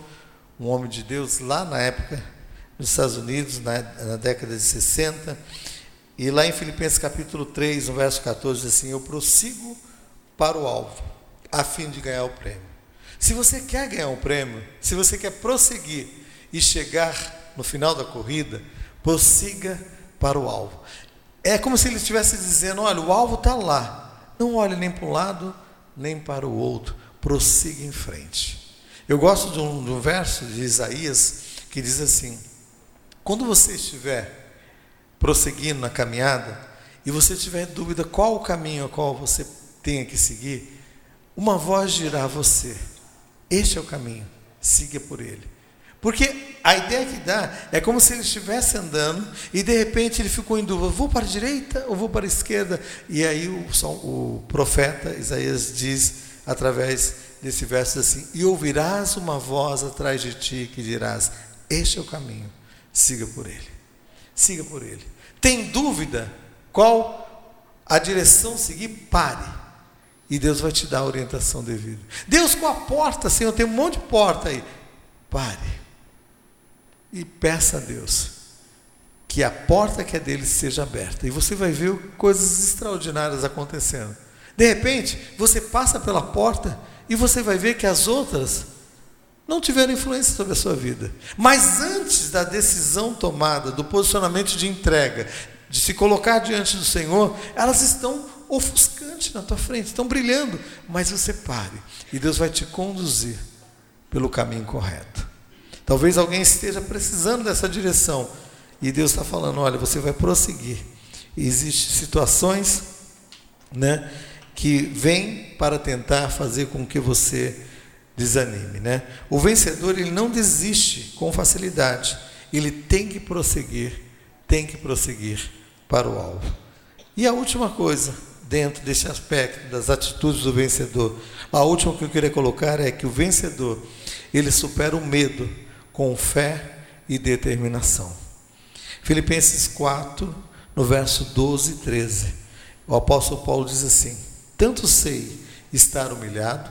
um homem de Deus lá na época, nos Estados Unidos, na, na década de 60, e lá em Filipenses capítulo 3, no verso 14, diz assim: Eu prossigo para o alvo, a fim de ganhar o prêmio. Se você quer ganhar um prêmio, se você quer prosseguir e chegar no final da corrida, prossiga para o alvo. É como se ele estivesse dizendo: olha, o alvo está lá, não olhe nem para um lado, nem para o outro. Prossiga em frente. Eu gosto de um, de um verso de Isaías que diz assim: quando você estiver prosseguindo na caminhada e você tiver dúvida qual o caminho a qual você tenha que seguir, uma voz dirá a você: Este é o caminho, siga por ele. Porque a ideia que dá é como se ele estivesse andando e de repente ele ficou em dúvida: vou para a direita ou vou para a esquerda? E aí o, o profeta Isaías diz, através desse verso assim: E ouvirás uma voz atrás de ti que dirás: Este é o caminho, siga por ele. Siga por ele. Tem dúvida qual a direção seguir? Pare. E Deus vai te dar a orientação devida. Deus com a porta, Senhor, tem um monte de porta aí. Pare e peça a Deus que a porta que é dele seja aberta. E você vai ver coisas extraordinárias acontecendo. De repente, você passa pela porta e você vai ver que as outras não tiveram influência sobre a sua vida. Mas antes da decisão tomada, do posicionamento de entrega, de se colocar diante do Senhor, elas estão ofuscantes na tua frente, estão brilhando, mas você pare e Deus vai te conduzir pelo caminho correto. Talvez alguém esteja precisando dessa direção. E Deus está falando: olha, você vai prosseguir. Existem situações né, que vêm para tentar fazer com que você desanime. Né? O vencedor ele não desiste com facilidade. Ele tem que prosseguir, tem que prosseguir para o alvo. E a última coisa, dentro desse aspecto das atitudes do vencedor, a última que eu queria colocar é que o vencedor, ele supera o medo com fé e determinação. Filipenses 4, no verso 12 e 13, o apóstolo Paulo diz assim: Tanto sei estar humilhado,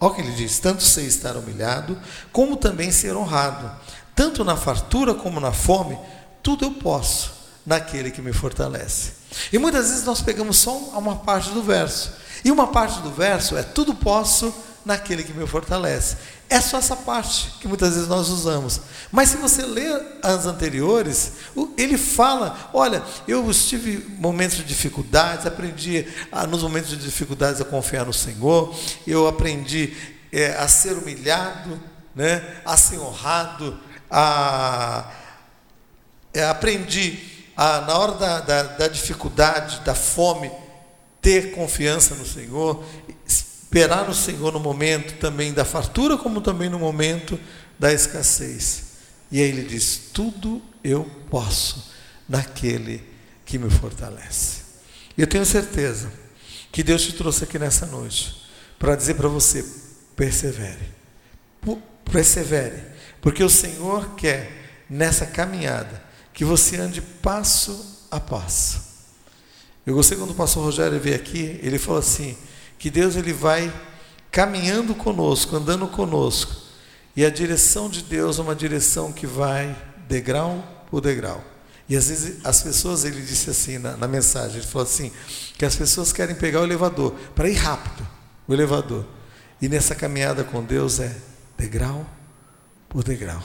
olha o que ele diz: tanto sei estar humilhado, como também ser honrado, tanto na fartura como na fome, tudo eu posso naquele que me fortalece. E muitas vezes nós pegamos só uma parte do verso, e uma parte do verso é: tudo posso naquele que me fortalece. É só essa parte que muitas vezes nós usamos. Mas se você ler as anteriores, ele fala: olha, eu tive momentos de dificuldades, aprendi a, nos momentos de dificuldades a confiar no Senhor, eu aprendi é, a ser humilhado, né, a ser honrado, a, é, aprendi a, na hora da, da, da dificuldade, da fome, ter confiança no Senhor, esperar no Senhor no momento também da fartura, como também no momento da escassez. E aí ele diz: Tudo eu posso naquele que me fortalece. Eu tenho certeza que Deus te trouxe aqui nessa noite para dizer para você: persevere. Persevere. Porque o Senhor quer, nessa caminhada, que você ande passo a passo. Eu gostei quando o pastor Rogério veio aqui, ele falou assim: que Deus ele vai caminhando conosco, andando conosco. E a direção de Deus é uma direção que vai degrau por degrau. E às vezes as pessoas, ele disse assim na, na mensagem, ele falou assim, que as pessoas querem pegar o elevador para ir rápido, o elevador. E nessa caminhada com Deus é degrau por degrau,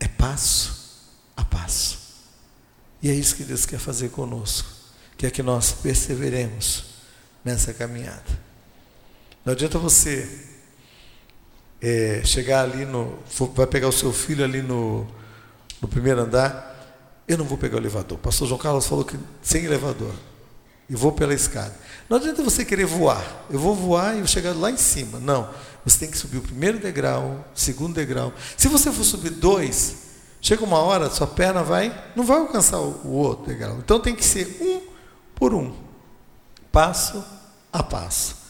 é passo a passo. E é isso que Deus quer fazer conosco, quer que nós perseveremos nessa caminhada. Não adianta você é, chegar ali no. Vai pegar o seu filho ali no, no primeiro andar. Eu não vou pegar o elevador. Pastor João Carlos falou que sem elevador. E vou pela escada. Não adianta você querer voar. Eu vou voar e vou chegar lá em cima. Não. Você tem que subir o primeiro degrau, segundo degrau. Se você for subir dois, chega uma hora, sua perna vai, não vai alcançar o outro degrau. Então tem que ser um por um, passo a passo.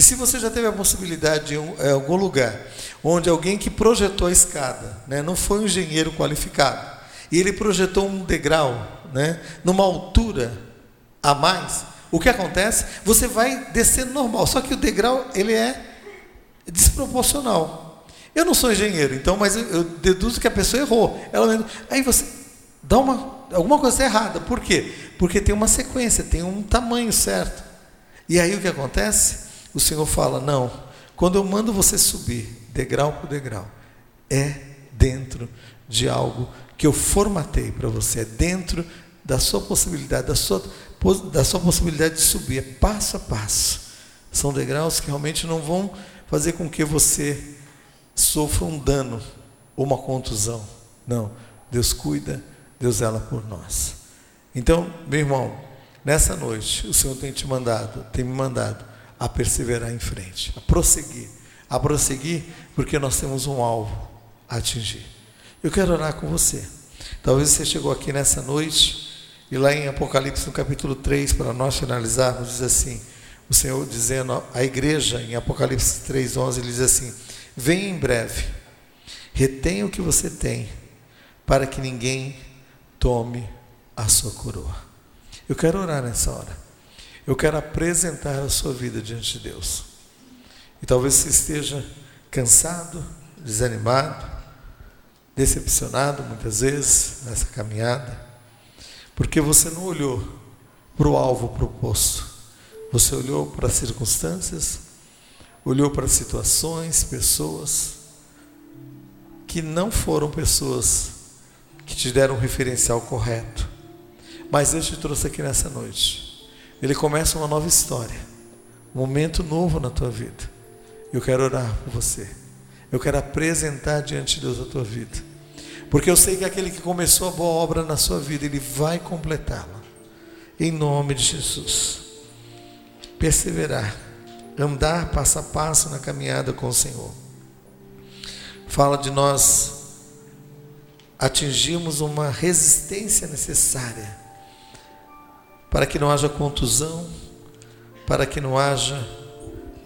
E se você já teve a possibilidade de em é, algum lugar onde alguém que projetou a escada, né, não foi um engenheiro qualificado, e ele projetou um degrau, né, numa altura a mais, o que acontece? Você vai descendo normal, só que o degrau ele é desproporcional. Eu não sou engenheiro, então, mas eu, eu deduzo que a pessoa errou. Ela, aí você dá uma alguma coisa errada. Por quê? Porque tem uma sequência, tem um tamanho certo. E aí o que acontece? O Senhor fala: não, quando eu mando você subir, degrau por degrau, é dentro de algo que eu formatei para você, é dentro da sua possibilidade, da sua, da sua possibilidade de subir, é passo a passo. São degraus que realmente não vão fazer com que você sofra um dano ou uma contusão. Não, Deus cuida, Deus zela por nós. Então, meu irmão, nessa noite, o Senhor tem te mandado, tem me mandado a perseverar em frente, a prosseguir, a prosseguir, porque nós temos um alvo a atingir. Eu quero orar com você. Talvez você chegou aqui nessa noite e lá em Apocalipse, no capítulo 3, para nós finalizarmos, diz assim: o Senhor dizendo à igreja, em Apocalipse 3,11, ele diz assim: Venha em breve, retenha o que você tem, para que ninguém tome a sua coroa. Eu quero orar nessa hora. Eu quero apresentar a sua vida diante de Deus. E talvez você esteja cansado, desanimado, decepcionado muitas vezes nessa caminhada, porque você não olhou para o alvo proposto. Você olhou para as circunstâncias, olhou para situações, pessoas que não foram pessoas que te deram um referencial correto. Mas Deus te trouxe aqui nessa noite ele começa uma nova história, um momento novo na tua vida. Eu quero orar por você. Eu quero apresentar diante de Deus a tua vida. Porque eu sei que aquele que começou a boa obra na sua vida, ele vai completá-la. Em nome de Jesus. Perseverar, andar passo a passo na caminhada com o Senhor. Fala de nós atingirmos uma resistência necessária para que não haja contusão, para que não haja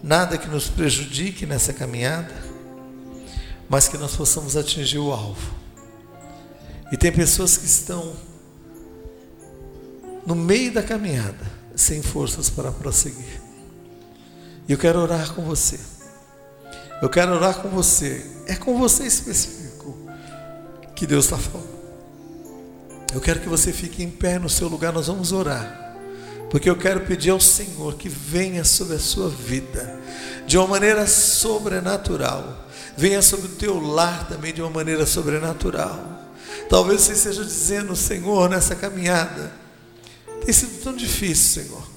nada que nos prejudique nessa caminhada, mas que nós possamos atingir o alvo. E tem pessoas que estão no meio da caminhada, sem forças para prosseguir. E eu quero orar com você. Eu quero orar com você. É com você específico que Deus está falando. Eu quero que você fique em pé no seu lugar, nós vamos orar. Porque eu quero pedir ao Senhor que venha sobre a sua vida de uma maneira sobrenatural. Venha sobre o teu lar também de uma maneira sobrenatural. Talvez você esteja dizendo, Senhor, nessa caminhada, tem sido tão difícil, Senhor.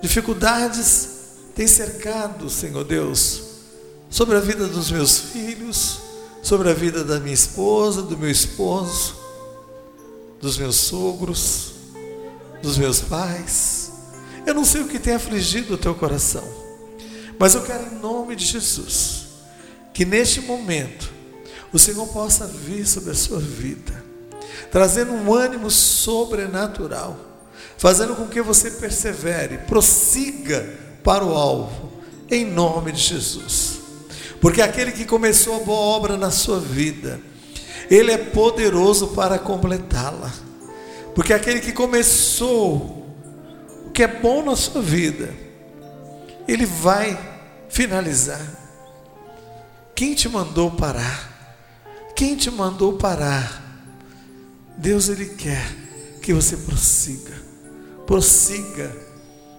Dificuldades têm cercado, Senhor Deus, sobre a vida dos meus filhos, sobre a vida da minha esposa, do meu esposo dos meus sogros, dos meus pais. Eu não sei o que tem afligido o teu coração, mas eu quero, em nome de Jesus, que neste momento o Senhor possa vir sobre a sua vida, trazendo um ânimo sobrenatural. fazendo com que você persevere, prossiga para o alvo, em nome de Jesus. Porque aquele que começou a boa obra na sua vida, ele é poderoso para completá-la. Porque aquele que começou o que é bom na sua vida, ele vai finalizar. Quem te mandou parar? Quem te mandou parar? Deus ele quer que você prossiga. Prossiga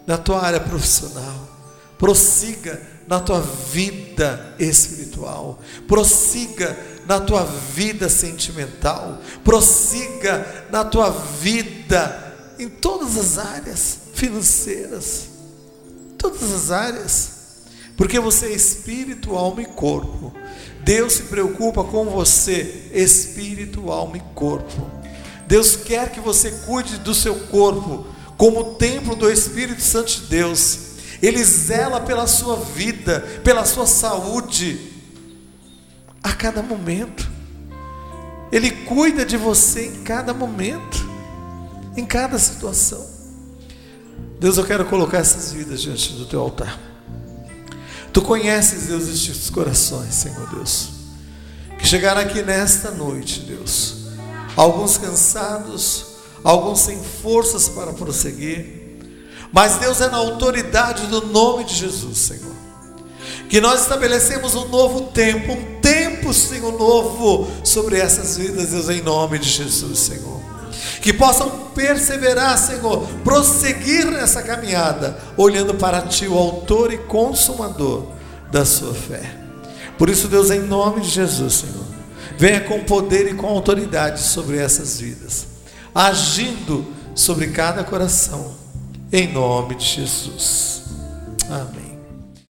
na tua área profissional. Prossiga na tua vida espiritual. Prossiga na tua vida sentimental. Prossiga na tua vida em todas as áreas financeiras. Todas as áreas. Porque você é espírito, alma e corpo. Deus se preocupa com você, espírito, alma e corpo. Deus quer que você cuide do seu corpo como templo do Espírito Santo de Deus. Ele zela pela sua vida, pela sua saúde, a cada momento. Ele cuida de você em cada momento, em cada situação. Deus, eu quero colocar essas vidas diante do teu altar. Tu conheces, Deus, estes corações, Senhor Deus, que chegaram aqui nesta noite, Deus, alguns cansados, alguns sem forças para prosseguir, mas Deus é na autoridade do nome de Jesus, Senhor. Que nós estabelecemos um novo tempo, um tempo, Senhor, novo sobre essas vidas, Deus, em nome de Jesus, Senhor que possam perseverar, Senhor, prosseguir nessa caminhada, olhando para Ti, o Autor e Consumador da sua fé. Por isso, Deus, em nome de Jesus, Senhor, venha com poder e com autoridade sobre essas vidas, agindo sobre cada coração, em nome de Jesus. Amém.